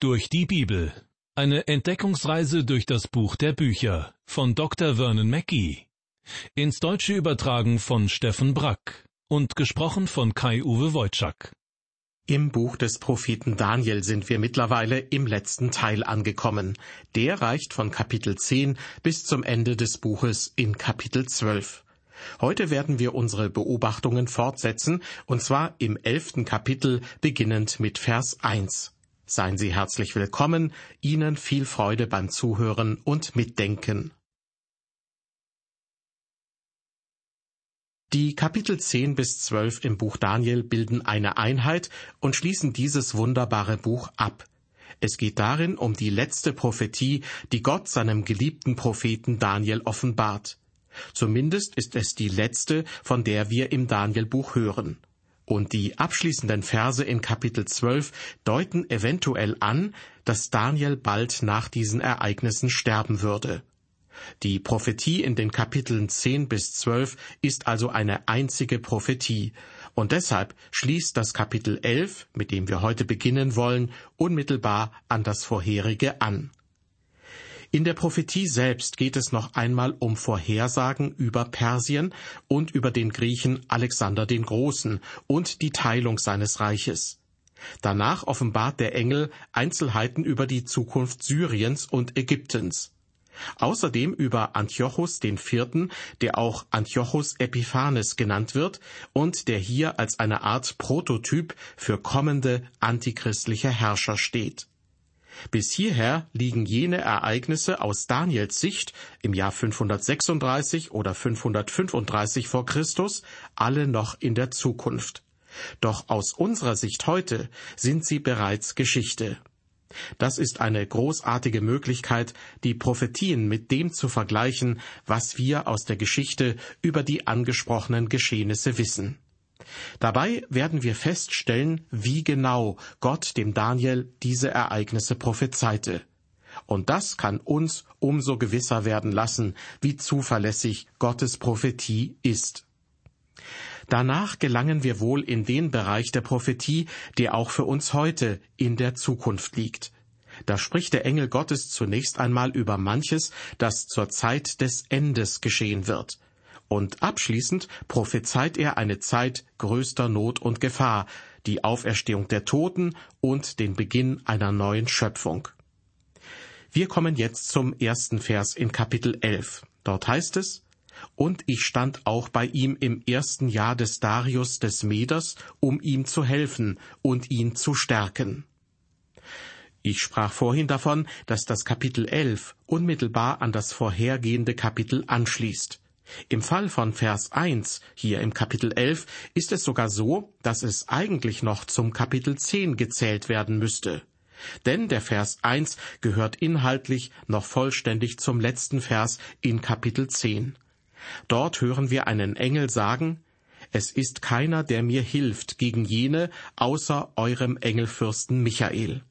Durch die Bibel. Eine Entdeckungsreise durch das Buch der Bücher von Dr. Vernon Mackey. Ins Deutsche übertragen von Steffen Brack und gesprochen von Kai-Uwe Wojczak. Im Buch des Propheten Daniel sind wir mittlerweile im letzten Teil angekommen. Der reicht von Kapitel 10 bis zum Ende des Buches in Kapitel 12. Heute werden wir unsere Beobachtungen fortsetzen, und zwar im elften Kapitel, beginnend mit Vers 1. Seien Sie herzlich willkommen, Ihnen viel Freude beim Zuhören und Mitdenken. Die Kapitel 10 bis 12 im Buch Daniel bilden eine Einheit und schließen dieses wunderbare Buch ab. Es geht darin um die letzte Prophetie, die Gott seinem geliebten Propheten Daniel offenbart. Zumindest ist es die letzte, von der wir im Danielbuch hören. Und die abschließenden Verse in Kapitel 12 deuten eventuell an, dass Daniel bald nach diesen Ereignissen sterben würde. Die Prophetie in den Kapiteln 10 bis 12 ist also eine einzige Prophetie, und deshalb schließt das Kapitel 11, mit dem wir heute beginnen wollen, unmittelbar an das vorherige an. In der Prophetie selbst geht es noch einmal um Vorhersagen über Persien und über den Griechen Alexander den Großen und die Teilung seines Reiches. Danach offenbart der Engel Einzelheiten über die Zukunft Syriens und Ägyptens. Außerdem über Antiochus den Vierten, der auch Antiochus Epiphanes genannt wird und der hier als eine Art Prototyp für kommende antichristliche Herrscher steht. Bis hierher liegen jene Ereignisse aus Daniels Sicht im Jahr 536 oder 535 vor Christus alle noch in der Zukunft. Doch aus unserer Sicht heute sind sie bereits Geschichte. Das ist eine großartige Möglichkeit, die Prophetien mit dem zu vergleichen, was wir aus der Geschichte über die angesprochenen Geschehnisse wissen. Dabei werden wir feststellen, wie genau Gott dem Daniel diese Ereignisse prophezeite. Und das kann uns umso gewisser werden lassen, wie zuverlässig Gottes Prophetie ist. Danach gelangen wir wohl in den Bereich der Prophetie, der auch für uns heute in der Zukunft liegt. Da spricht der Engel Gottes zunächst einmal über manches, das zur Zeit des Endes geschehen wird. Und abschließend prophezeit er eine Zeit größter Not und Gefahr, die Auferstehung der Toten und den Beginn einer neuen Schöpfung. Wir kommen jetzt zum ersten Vers in Kapitel 11. Dort heißt es, Und ich stand auch bei ihm im ersten Jahr des Darius des Meders, um ihm zu helfen und ihn zu stärken. Ich sprach vorhin davon, dass das Kapitel 11 unmittelbar an das vorhergehende Kapitel anschließt. Im Fall von Vers 1 hier im Kapitel 11 ist es sogar so, dass es eigentlich noch zum Kapitel 10 gezählt werden müsste. Denn der Vers 1 gehört inhaltlich noch vollständig zum letzten Vers in Kapitel 10. Dort hören wir einen Engel sagen, Es ist keiner, der mir hilft gegen jene, außer eurem Engelfürsten Michael.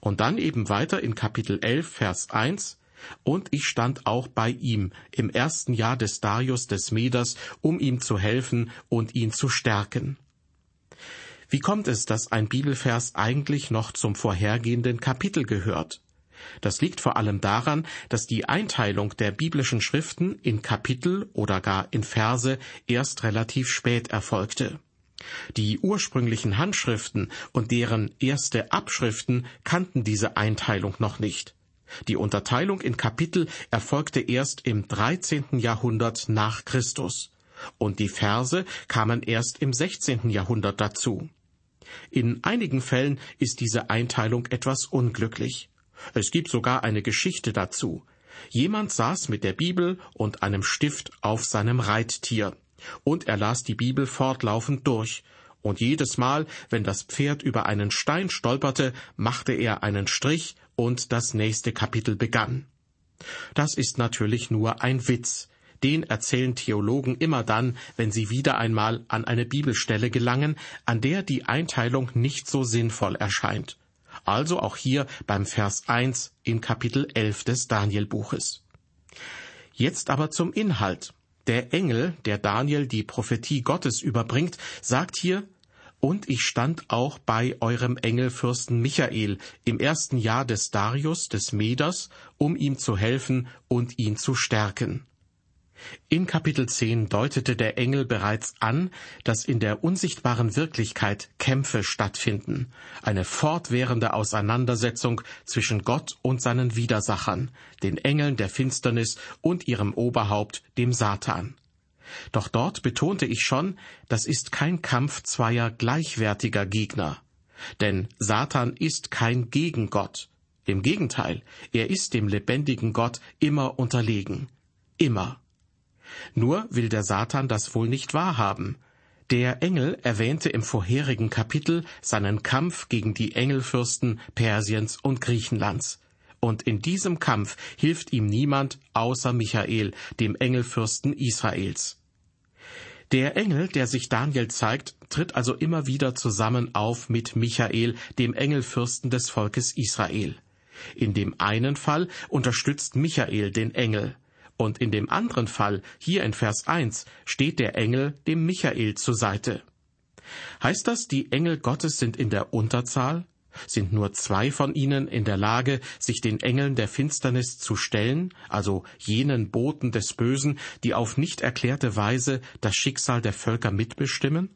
Und dann eben weiter in Kapitel 11, Vers 1, und ich stand auch bei ihm im ersten Jahr des Darius des Meders, um ihm zu helfen und ihn zu stärken. Wie kommt es, dass ein Bibelvers eigentlich noch zum vorhergehenden Kapitel gehört? Das liegt vor allem daran, dass die Einteilung der biblischen Schriften in Kapitel oder gar in Verse erst relativ spät erfolgte. Die ursprünglichen Handschriften und deren erste Abschriften kannten diese Einteilung noch nicht. Die Unterteilung in Kapitel erfolgte erst im 13. Jahrhundert nach Christus und die Verse kamen erst im 16. Jahrhundert dazu. In einigen Fällen ist diese Einteilung etwas unglücklich. Es gibt sogar eine Geschichte dazu. Jemand saß mit der Bibel und einem Stift auf seinem Reittier, und er las die Bibel fortlaufend durch, und jedes Mal, wenn das Pferd über einen Stein stolperte, machte er einen Strich und das nächste Kapitel begann. Das ist natürlich nur ein Witz. Den erzählen Theologen immer dann, wenn sie wieder einmal an eine Bibelstelle gelangen, an der die Einteilung nicht so sinnvoll erscheint. Also auch hier beim Vers 1 in Kapitel 11 des Danielbuches. Jetzt aber zum Inhalt. Der Engel, der Daniel die Prophetie Gottes überbringt, sagt hier, Und ich stand auch bei eurem Engelfürsten Michael im ersten Jahr des Darius des Meders, um ihm zu helfen und ihn zu stärken. In Kapitel 10 deutete der Engel bereits an, dass in der unsichtbaren Wirklichkeit Kämpfe stattfinden, eine fortwährende Auseinandersetzung zwischen Gott und seinen Widersachern, den Engeln der Finsternis und ihrem Oberhaupt, dem Satan. Doch dort betonte ich schon, das ist kein Kampf zweier gleichwertiger Gegner. Denn Satan ist kein Gegengott. Im Gegenteil, er ist dem lebendigen Gott immer unterlegen. Immer. Nur will der Satan das wohl nicht wahrhaben. Der Engel erwähnte im vorherigen Kapitel seinen Kampf gegen die Engelfürsten Persiens und Griechenlands. Und in diesem Kampf hilft ihm niemand außer Michael, dem Engelfürsten Israels. Der Engel, der sich Daniel zeigt, tritt also immer wieder zusammen auf mit Michael, dem Engelfürsten des Volkes Israel. In dem einen Fall unterstützt Michael den Engel, und in dem anderen Fall, hier in Vers 1, steht der Engel dem Michael zur Seite. Heißt das, die Engel Gottes sind in der Unterzahl? Sind nur zwei von ihnen in der Lage, sich den Engeln der Finsternis zu stellen, also jenen Boten des Bösen, die auf nicht erklärte Weise das Schicksal der Völker mitbestimmen?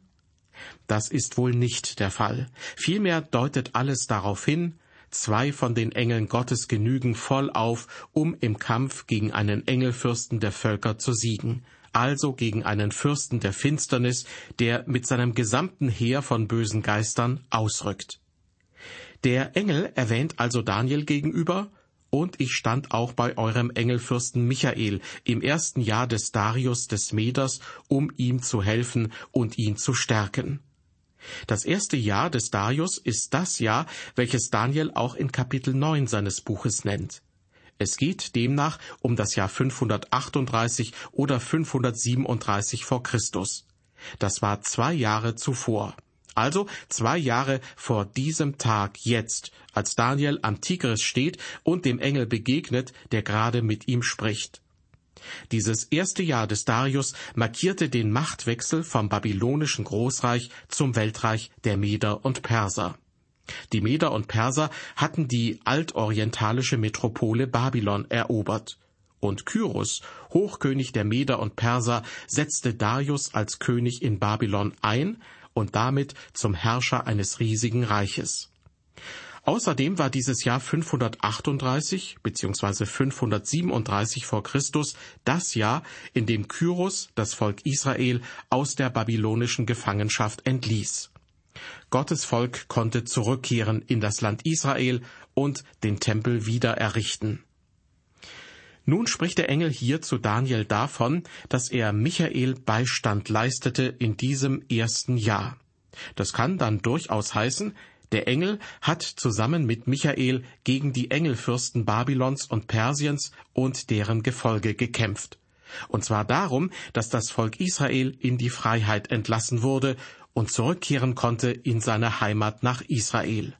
Das ist wohl nicht der Fall. Vielmehr deutet alles darauf hin, zwei von den Engeln Gottes genügen voll auf, um im Kampf gegen einen Engelfürsten der Völker zu siegen, also gegen einen Fürsten der Finsternis, der mit seinem gesamten Heer von bösen Geistern ausrückt. Der Engel erwähnt also Daniel gegenüber, und ich stand auch bei eurem Engelfürsten Michael im ersten Jahr des Darius des Meders, um ihm zu helfen und ihn zu stärken. Das erste Jahr des Darius ist das Jahr, welches Daniel auch in Kapitel 9 seines Buches nennt. Es geht demnach um das Jahr 538 oder 537 vor Christus. Das war zwei Jahre zuvor. Also zwei Jahre vor diesem Tag jetzt, als Daniel am Tigris steht und dem Engel begegnet, der gerade mit ihm spricht. Dieses erste Jahr des Darius markierte den Machtwechsel vom babylonischen Großreich zum Weltreich der Meder und Perser. Die Meder und Perser hatten die altorientalische Metropole Babylon erobert. Und Kyros, Hochkönig der Meder und Perser, setzte Darius als König in Babylon ein, und damit zum Herrscher eines riesigen Reiches. Außerdem war dieses Jahr 538 bzw. 537 vor Christus das Jahr, in dem Kyros das Volk Israel aus der babylonischen Gefangenschaft entließ. Gottes Volk konnte zurückkehren in das Land Israel und den Tempel wieder errichten. Nun spricht der Engel hier zu Daniel davon, dass er Michael Beistand leistete in diesem ersten Jahr. Das kann dann durchaus heißen, der Engel hat zusammen mit Michael gegen die Engelfürsten Babylons und Persiens und deren Gefolge gekämpft. Und zwar darum, dass das Volk Israel in die Freiheit entlassen wurde und zurückkehren konnte in seine Heimat nach Israel.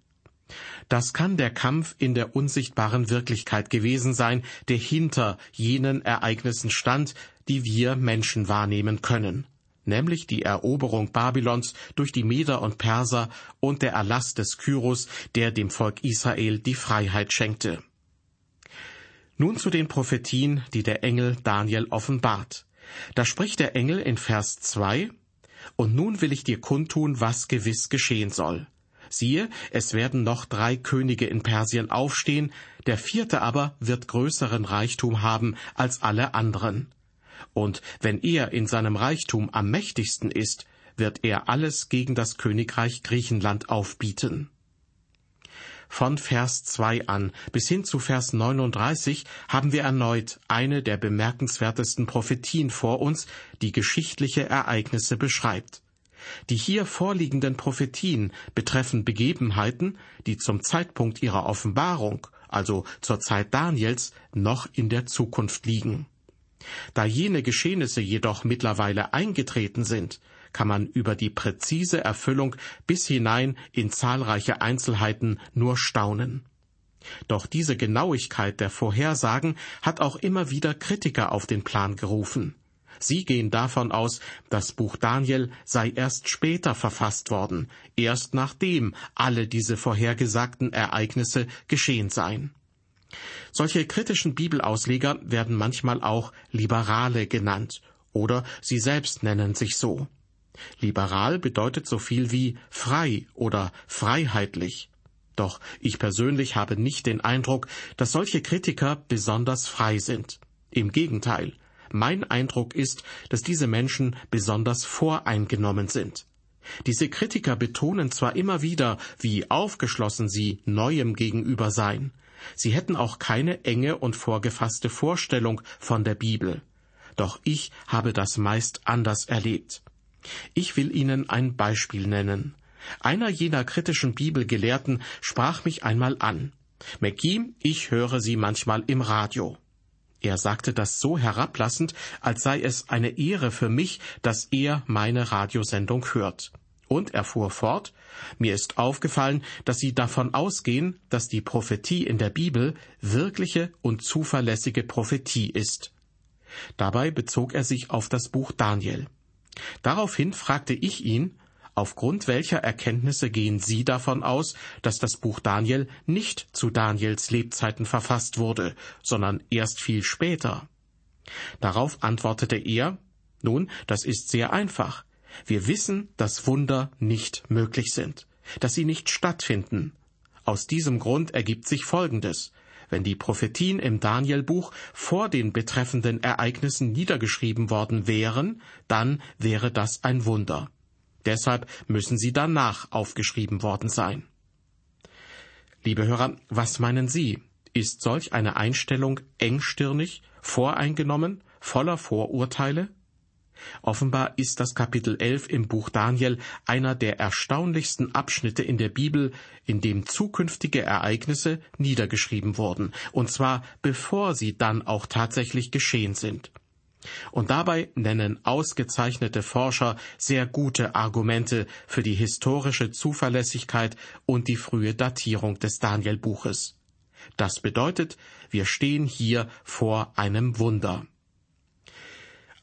Das kann der Kampf in der unsichtbaren Wirklichkeit gewesen sein, der hinter jenen Ereignissen stand, die wir Menschen wahrnehmen können, nämlich die Eroberung Babylons durch die Meder und Perser und der Erlass des Kyros, der dem Volk Israel die Freiheit schenkte. Nun zu den Prophetien, die der Engel Daniel offenbart. Da spricht der Engel in Vers 2, Und nun will ich dir kundtun, was gewiss geschehen soll. Siehe, es werden noch drei Könige in Persien aufstehen, der vierte aber wird größeren Reichtum haben als alle anderen. Und wenn er in seinem Reichtum am mächtigsten ist, wird er alles gegen das Königreich Griechenland aufbieten. Von Vers 2 an bis hin zu Vers 39 haben wir erneut eine der bemerkenswertesten Prophetien vor uns, die geschichtliche Ereignisse beschreibt. Die hier vorliegenden Prophetien betreffen Begebenheiten, die zum Zeitpunkt ihrer Offenbarung, also zur Zeit Daniels, noch in der Zukunft liegen. Da jene Geschehnisse jedoch mittlerweile eingetreten sind, kann man über die präzise Erfüllung bis hinein in zahlreiche Einzelheiten nur staunen. Doch diese Genauigkeit der Vorhersagen hat auch immer wieder Kritiker auf den Plan gerufen. Sie gehen davon aus, das Buch Daniel sei erst später verfasst worden, erst nachdem alle diese vorhergesagten Ereignisse geschehen seien. Solche kritischen Bibelausleger werden manchmal auch Liberale genannt, oder sie selbst nennen sich so. Liberal bedeutet so viel wie frei oder freiheitlich. Doch ich persönlich habe nicht den Eindruck, dass solche Kritiker besonders frei sind. Im Gegenteil, mein Eindruck ist, dass diese Menschen besonders voreingenommen sind. Diese Kritiker betonen zwar immer wieder, wie aufgeschlossen sie Neuem gegenüber seien, sie hätten auch keine enge und vorgefasste Vorstellung von der Bibel. Doch ich habe das meist anders erlebt. Ich will Ihnen ein Beispiel nennen. Einer jener kritischen Bibelgelehrten sprach mich einmal an. McGee, ich höre Sie manchmal im Radio. Er sagte das so herablassend, als sei es eine Ehre für mich, dass er meine Radiosendung hört. Und er fuhr fort, mir ist aufgefallen, dass Sie davon ausgehen, dass die Prophetie in der Bibel wirkliche und zuverlässige Prophetie ist. Dabei bezog er sich auf das Buch Daniel. Daraufhin fragte ich ihn, Aufgrund welcher Erkenntnisse gehen Sie davon aus, dass das Buch Daniel nicht zu Daniels Lebzeiten verfasst wurde, sondern erst viel später? Darauf antwortete er, nun, das ist sehr einfach. Wir wissen, dass Wunder nicht möglich sind, dass sie nicht stattfinden. Aus diesem Grund ergibt sich Folgendes. Wenn die Prophetien im Danielbuch vor den betreffenden Ereignissen niedergeschrieben worden wären, dann wäre das ein Wunder. Deshalb müssen sie danach aufgeschrieben worden sein. Liebe Hörer, was meinen Sie? Ist solch eine Einstellung engstirnig, voreingenommen, voller Vorurteile? Offenbar ist das Kapitel 11 im Buch Daniel einer der erstaunlichsten Abschnitte in der Bibel, in dem zukünftige Ereignisse niedergeschrieben wurden, und zwar bevor sie dann auch tatsächlich geschehen sind. Und dabei nennen ausgezeichnete Forscher sehr gute Argumente für die historische Zuverlässigkeit und die frühe Datierung des Danielbuches. Das bedeutet, wir stehen hier vor einem Wunder.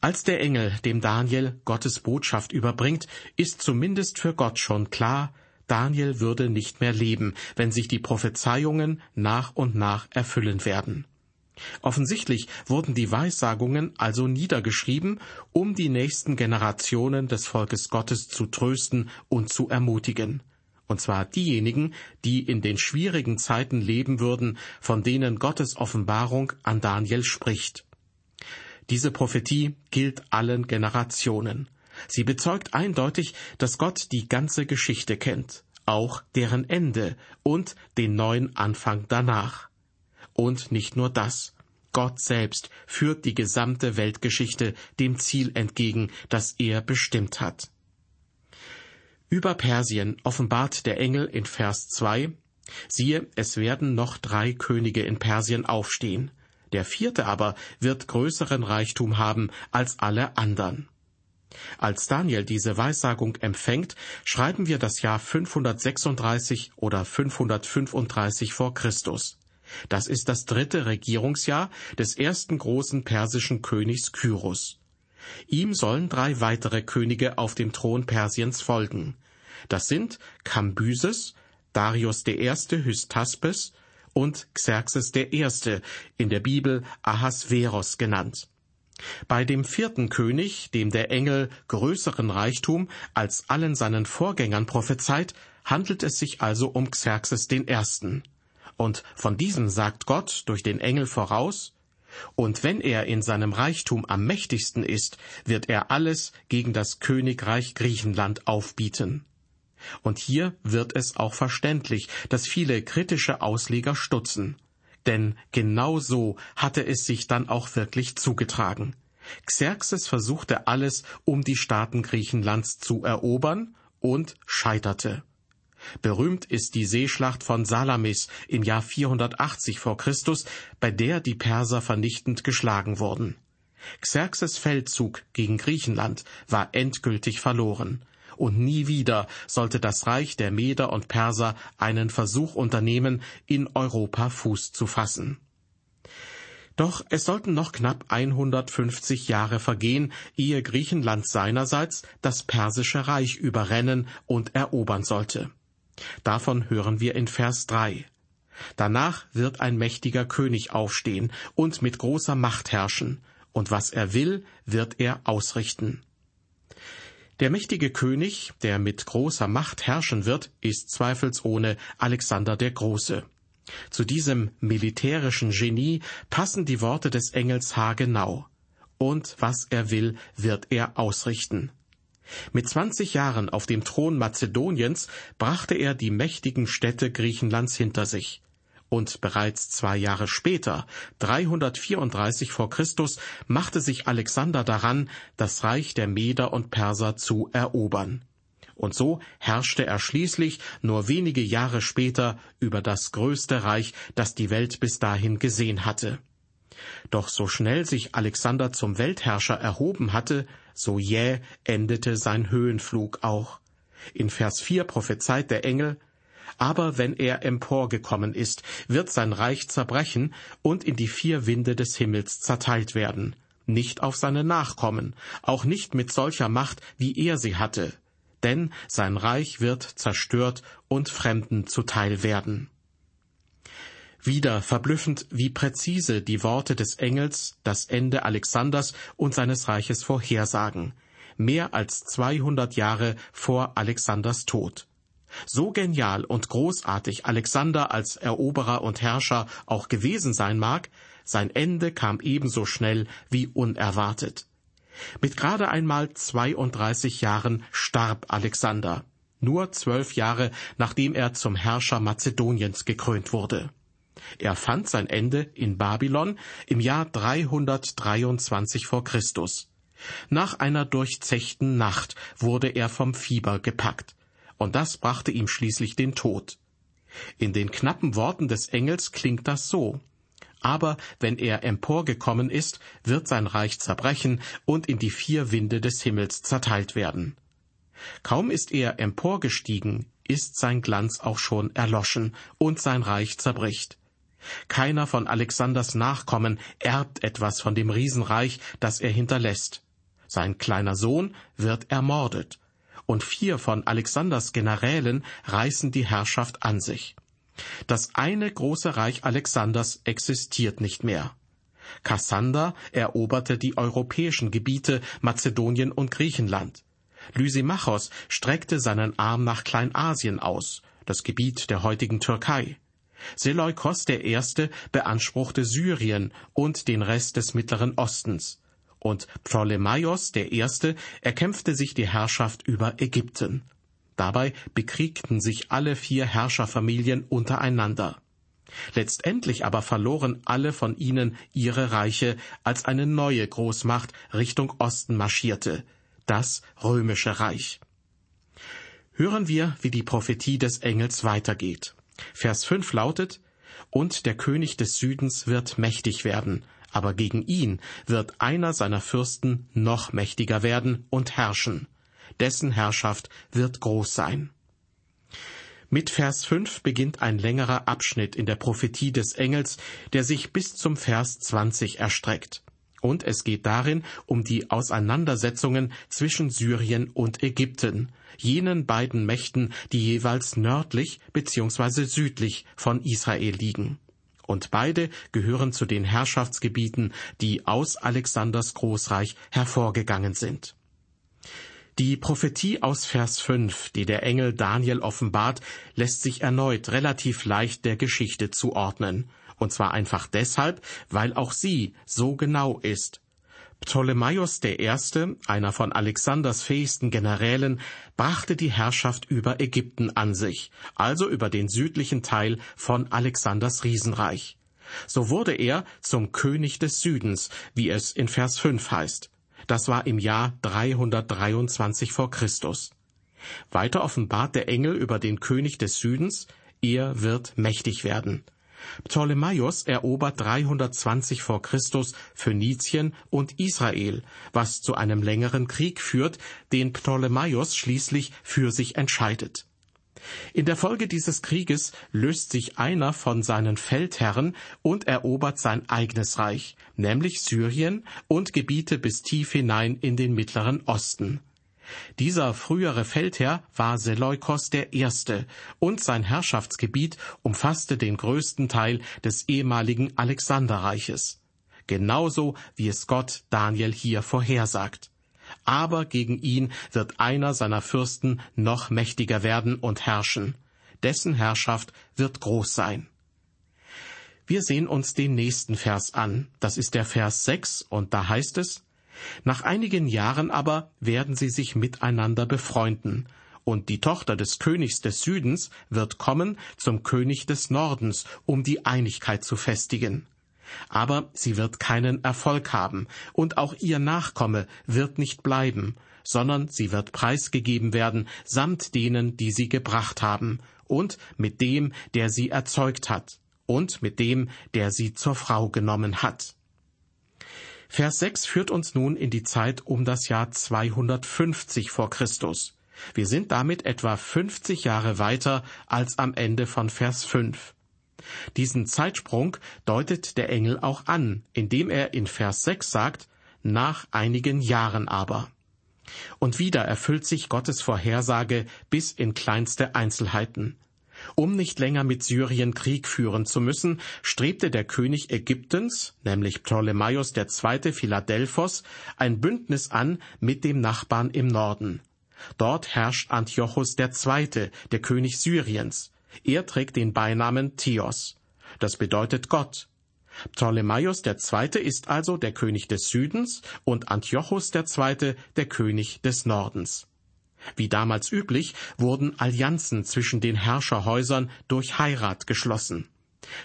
Als der Engel dem Daniel Gottes Botschaft überbringt, ist zumindest für Gott schon klar, Daniel würde nicht mehr leben, wenn sich die Prophezeiungen nach und nach erfüllen werden. Offensichtlich wurden die Weissagungen also niedergeschrieben, um die nächsten Generationen des Volkes Gottes zu trösten und zu ermutigen. Und zwar diejenigen, die in den schwierigen Zeiten leben würden, von denen Gottes Offenbarung an Daniel spricht. Diese Prophetie gilt allen Generationen. Sie bezeugt eindeutig, dass Gott die ganze Geschichte kennt, auch deren Ende und den neuen Anfang danach. Und nicht nur das. Gott selbst führt die gesamte Weltgeschichte dem Ziel entgegen, das er bestimmt hat. Über Persien offenbart der Engel in Vers 2, siehe, es werden noch drei Könige in Persien aufstehen. Der vierte aber wird größeren Reichtum haben als alle andern. Als Daniel diese Weissagung empfängt, schreiben wir das Jahr 536 oder 535 vor Christus. Das ist das dritte Regierungsjahr des ersten großen persischen Königs Kyros. Ihm sollen drei weitere Könige auf dem Thron Persiens folgen. Das sind Kambyses, Darius I. Hystaspes und Xerxes I., in der Bibel Ahasveros genannt. Bei dem vierten König, dem der Engel größeren Reichtum als allen seinen Vorgängern prophezeit, handelt es sich also um Xerxes I. Und von diesem sagt Gott durch den Engel voraus, und wenn er in seinem Reichtum am mächtigsten ist, wird er alles gegen das Königreich Griechenland aufbieten. Und hier wird es auch verständlich, dass viele kritische Ausleger stutzen. Denn genau so hatte es sich dann auch wirklich zugetragen. Xerxes versuchte alles, um die Staaten Griechenlands zu erobern und scheiterte. Berühmt ist die Seeschlacht von Salamis im Jahr 480 vor Christus, bei der die Perser vernichtend geschlagen wurden. Xerxes Feldzug gegen Griechenland war endgültig verloren, und nie wieder sollte das Reich der Meder und Perser einen Versuch unternehmen, in Europa Fuß zu fassen. Doch es sollten noch knapp 150 Jahre vergehen, ehe Griechenland seinerseits das persische Reich überrennen und erobern sollte. Davon hören wir in Vers 3. Danach wird ein mächtiger König aufstehen und mit großer Macht herrschen, und was er will, wird er ausrichten. Der mächtige König, der mit großer Macht herrschen wird, ist zweifelsohne Alexander der Große. Zu diesem militärischen Genie passen die Worte des Engels haargenau. Und was er will, wird er ausrichten. Mit zwanzig Jahren auf dem Thron Mazedoniens brachte er die mächtigen Städte Griechenlands hinter sich. Und bereits zwei Jahre später, 334 vor Christus, machte sich Alexander daran, das Reich der Meder und Perser zu erobern. Und so herrschte er schließlich nur wenige Jahre später über das größte Reich, das die Welt bis dahin gesehen hatte. Doch so schnell sich Alexander zum Weltherrscher erhoben hatte, so jäh endete sein Höhenflug auch. In Vers 4 prophezeit der Engel, aber wenn er emporgekommen ist, wird sein Reich zerbrechen und in die vier Winde des Himmels zerteilt werden, nicht auf seine Nachkommen, auch nicht mit solcher Macht, wie er sie hatte, denn sein Reich wird zerstört und Fremden zuteil werden. Wieder verblüffend, wie präzise die Worte des Engels das Ende Alexanders und seines Reiches vorhersagen, mehr als 200 Jahre vor Alexanders Tod. So genial und großartig Alexander als Eroberer und Herrscher auch gewesen sein mag, sein Ende kam ebenso schnell wie unerwartet. Mit gerade einmal 32 Jahren starb Alexander, nur zwölf Jahre nachdem er zum Herrscher Mazedoniens gekrönt wurde. Er fand sein Ende in Babylon im Jahr 323 vor Christus. Nach einer durchzechten Nacht wurde er vom Fieber gepackt, und das brachte ihm schließlich den Tod. In den knappen Worten des Engels klingt das so aber wenn er emporgekommen ist, wird sein Reich zerbrechen und in die vier Winde des Himmels zerteilt werden. Kaum ist er emporgestiegen, ist sein Glanz auch schon erloschen und sein Reich zerbricht. Keiner von Alexanders Nachkommen erbt etwas von dem Riesenreich, das er hinterlässt. Sein kleiner Sohn wird ermordet, und vier von Alexanders Generälen reißen die Herrschaft an sich. Das eine große Reich Alexanders existiert nicht mehr. Kassander eroberte die europäischen Gebiete Mazedonien und Griechenland. Lysimachos streckte seinen Arm nach Kleinasien aus, das Gebiet der heutigen Türkei. Seleukos I. beanspruchte Syrien und den Rest des Mittleren Ostens. Und Ptolemaios I. erkämpfte sich die Herrschaft über Ägypten. Dabei bekriegten sich alle vier Herrscherfamilien untereinander. Letztendlich aber verloren alle von ihnen ihre Reiche, als eine neue Großmacht Richtung Osten marschierte, das römische Reich. Hören wir, wie die Prophetie des Engels weitergeht. Vers 5 lautet, Und der König des Südens wird mächtig werden, aber gegen ihn wird einer seiner Fürsten noch mächtiger werden und herrschen dessen Herrschaft wird groß sein. Mit Vers 5 beginnt ein längerer Abschnitt in der Prophetie des Engels, der sich bis zum Vers 20 erstreckt. Und es geht darin um die Auseinandersetzungen zwischen Syrien und Ägypten, jenen beiden Mächten, die jeweils nördlich bzw. südlich von Israel liegen. Und beide gehören zu den Herrschaftsgebieten, die aus Alexanders Großreich hervorgegangen sind. Die Prophetie aus Vers 5, die der Engel Daniel offenbart, lässt sich erneut relativ leicht der Geschichte zuordnen. Und zwar einfach deshalb, weil auch sie so genau ist. Ptolemaios I., einer von Alexanders fähigsten Generälen, brachte die Herrschaft über Ägypten an sich, also über den südlichen Teil von Alexanders Riesenreich. So wurde er zum König des Südens, wie es in Vers 5 heißt. Das war im Jahr 323 vor Christus. Weiter offenbart der Engel über den König des Südens, er wird mächtig werden. Ptolemaios erobert 320 vor Christus Phönizien und Israel, was zu einem längeren Krieg führt, den Ptolemaios schließlich für sich entscheidet. In der Folge dieses Krieges löst sich einer von seinen Feldherren und erobert sein eigenes Reich, nämlich Syrien und Gebiete bis tief hinein in den Mittleren Osten. Dieser frühere Feldherr war Seleukos Erste, und sein Herrschaftsgebiet umfasste den größten Teil des ehemaligen Alexanderreiches. Genauso wie es Gott Daniel hier vorhersagt aber gegen ihn wird einer seiner Fürsten noch mächtiger werden und herrschen. Dessen Herrschaft wird groß sein. Wir sehen uns den nächsten Vers an. Das ist der Vers 6 und da heißt es, Nach einigen Jahren aber werden sie sich miteinander befreunden, und die Tochter des Königs des Südens wird kommen zum König des Nordens, um die Einigkeit zu festigen. Aber sie wird keinen Erfolg haben, und auch ihr Nachkomme wird nicht bleiben, sondern sie wird preisgegeben werden, samt denen, die sie gebracht haben, und mit dem, der sie erzeugt hat, und mit dem, der sie zur Frau genommen hat. Vers 6 führt uns nun in die Zeit um das Jahr 250 vor Christus. Wir sind damit etwa 50 Jahre weiter als am Ende von Vers 5. Diesen Zeitsprung deutet der Engel auch an, indem er in Vers 6 sagt, nach einigen Jahren aber. Und wieder erfüllt sich Gottes Vorhersage bis in kleinste Einzelheiten. Um nicht länger mit Syrien Krieg führen zu müssen, strebte der König Ägyptens, nämlich Ptolemaios II. Philadelphos, ein Bündnis an mit dem Nachbarn im Norden. Dort herrscht Antiochus II., der König Syriens. Er trägt den Beinamen Theos. Das bedeutet Gott. Ptolemaios II. ist also der König des Südens und Antiochus II. der König des Nordens. Wie damals üblich wurden Allianzen zwischen den Herrscherhäusern durch Heirat geschlossen.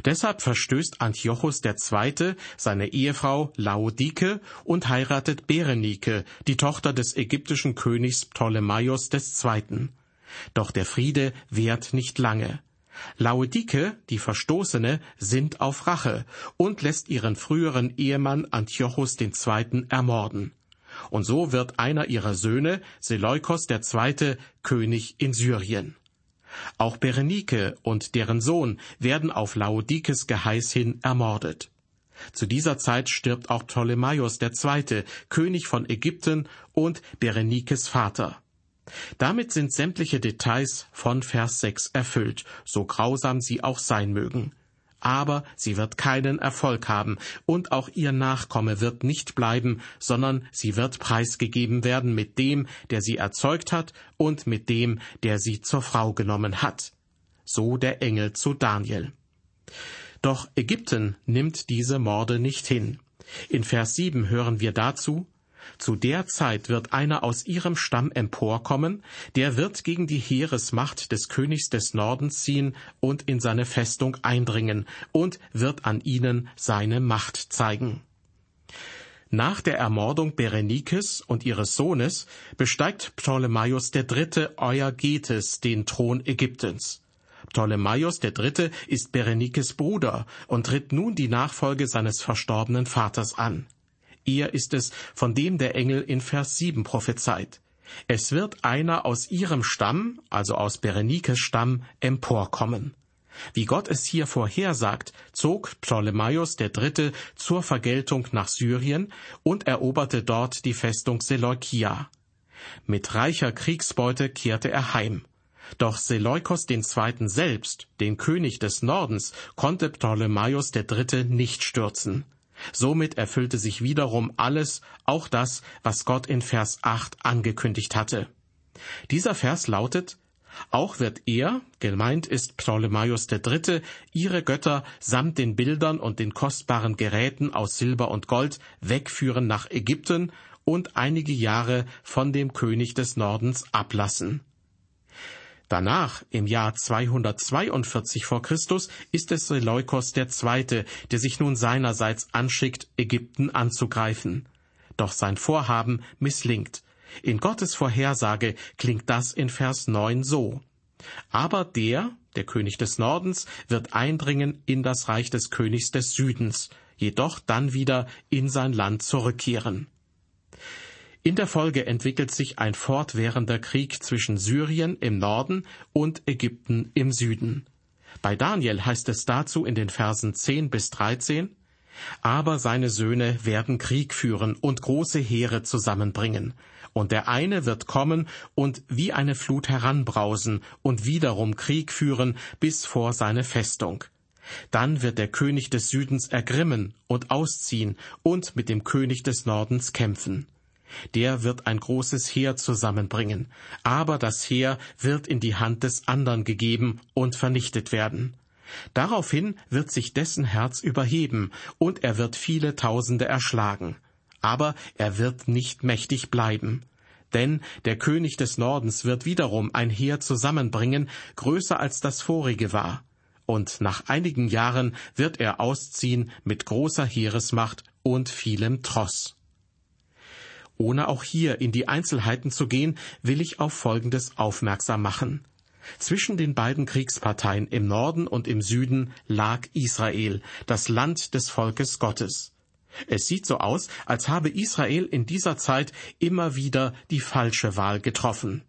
Deshalb verstößt Antiochus II. seine Ehefrau Laodike und heiratet Berenike, die Tochter des ägyptischen Königs Ptolemaios II. Doch der Friede währt nicht lange. Laodike, die Verstoßene, sinnt auf Rache und lässt ihren früheren Ehemann Antiochus II. ermorden. Und so wird einer ihrer Söhne, Seleukos II., König in Syrien. Auch Berenike und deren Sohn werden auf Laodikes Geheiß hin ermordet. Zu dieser Zeit stirbt auch Ptolemaios II., König von Ägypten und Berenikes Vater. Damit sind sämtliche Details von Vers 6 erfüllt, so grausam sie auch sein mögen. Aber sie wird keinen Erfolg haben, und auch ihr Nachkomme wird nicht bleiben, sondern sie wird preisgegeben werden mit dem, der sie erzeugt hat, und mit dem, der sie zur Frau genommen hat. So der Engel zu Daniel. Doch Ägypten nimmt diese Morde nicht hin. In Vers 7 hören wir dazu, zu der Zeit wird einer aus ihrem Stamm emporkommen, der wird gegen die Heeresmacht des Königs des Nordens ziehen und in seine Festung eindringen und wird an ihnen seine Macht zeigen. Nach der Ermordung Berenikes und ihres Sohnes besteigt Ptolemaios III. Euergetes den Thron Ägyptens. Ptolemaios III. ist Berenikes Bruder und tritt nun die Nachfolge seines verstorbenen Vaters an. Er ist es, von dem der Engel in Vers 7 prophezeit. Es wird einer aus ihrem Stamm, also aus Berenikes Stamm, emporkommen. Wie Gott es hier vorhersagt, zog Ptolemaios III. zur Vergeltung nach Syrien und eroberte dort die Festung Seleukia. Mit reicher Kriegsbeute kehrte er heim. Doch Seleukos II. selbst, den König des Nordens, konnte Ptolemaios III. nicht stürzen. Somit erfüllte sich wiederum alles, auch das, was Gott in Vers 8 angekündigt hatte. Dieser Vers lautet, auch wird er, gemeint ist Ptolemaios III., ihre Götter samt den Bildern und den kostbaren Geräten aus Silber und Gold wegführen nach Ägypten und einige Jahre von dem König des Nordens ablassen. Danach, im Jahr 242 vor Christus, ist es Seleukos II., der sich nun seinerseits anschickt, Ägypten anzugreifen. Doch sein Vorhaben misslingt. In Gottes Vorhersage klingt das in Vers 9 so. Aber der, der König des Nordens, wird eindringen in das Reich des Königs des Südens, jedoch dann wieder in sein Land zurückkehren. In der Folge entwickelt sich ein fortwährender Krieg zwischen Syrien im Norden und Ägypten im Süden. Bei Daniel heißt es dazu in den Versen 10 bis 13, aber seine Söhne werden Krieg führen und große Heere zusammenbringen. Und der eine wird kommen und wie eine Flut heranbrausen und wiederum Krieg führen bis vor seine Festung. Dann wird der König des Südens ergrimmen und ausziehen und mit dem König des Nordens kämpfen. Der wird ein großes Heer zusammenbringen, aber das Heer wird in die Hand des andern gegeben und vernichtet werden. Daraufhin wird sich dessen Herz überheben, und er wird viele Tausende erschlagen. Aber er wird nicht mächtig bleiben. Denn der König des Nordens wird wiederum ein Heer zusammenbringen, größer als das vorige war. Und nach einigen Jahren wird er ausziehen mit großer Heeresmacht und vielem Tross. Ohne auch hier in die Einzelheiten zu gehen, will ich auf Folgendes aufmerksam machen. Zwischen den beiden Kriegsparteien im Norden und im Süden lag Israel, das Land des Volkes Gottes. Es sieht so aus, als habe Israel in dieser Zeit immer wieder die falsche Wahl getroffen.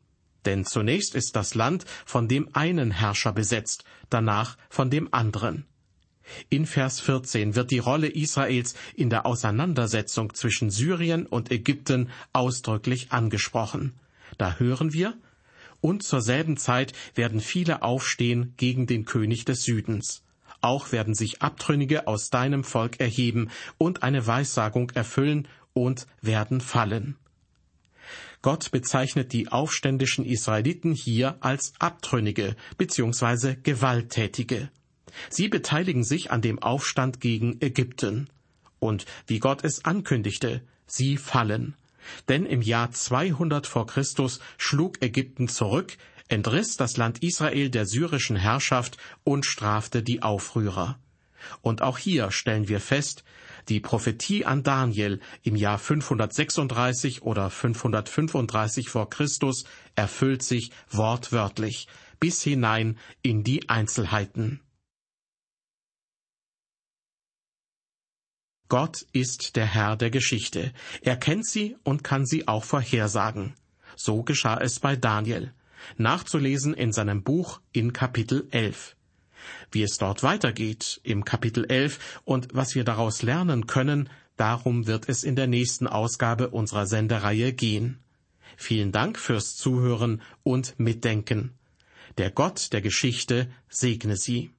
Denn zunächst ist das Land von dem einen Herrscher besetzt, danach von dem anderen. In Vers 14 wird die Rolle Israels in der Auseinandersetzung zwischen Syrien und Ägypten ausdrücklich angesprochen. Da hören wir, und zur selben Zeit werden viele aufstehen gegen den König des Südens. Auch werden sich Abtrünnige aus deinem Volk erheben und eine Weissagung erfüllen und werden fallen. Gott bezeichnet die aufständischen Israeliten hier als Abtrünnige bzw. Gewalttätige. Sie beteiligen sich an dem Aufstand gegen Ägypten. Und wie Gott es ankündigte, sie fallen. Denn im Jahr 200 vor Christus schlug Ägypten zurück, entriss das Land Israel der syrischen Herrschaft und strafte die Aufrührer. Und auch hier stellen wir fest, die Prophetie an Daniel im Jahr 536 oder 535 vor Christus erfüllt sich wortwörtlich bis hinein in die Einzelheiten. Gott ist der Herr der Geschichte. Er kennt sie und kann sie auch vorhersagen. So geschah es bei Daniel. Nachzulesen in seinem Buch in Kapitel 11. Wie es dort weitergeht im Kapitel 11 und was wir daraus lernen können, darum wird es in der nächsten Ausgabe unserer Sendereihe gehen. Vielen Dank fürs Zuhören und Mitdenken. Der Gott der Geschichte segne Sie.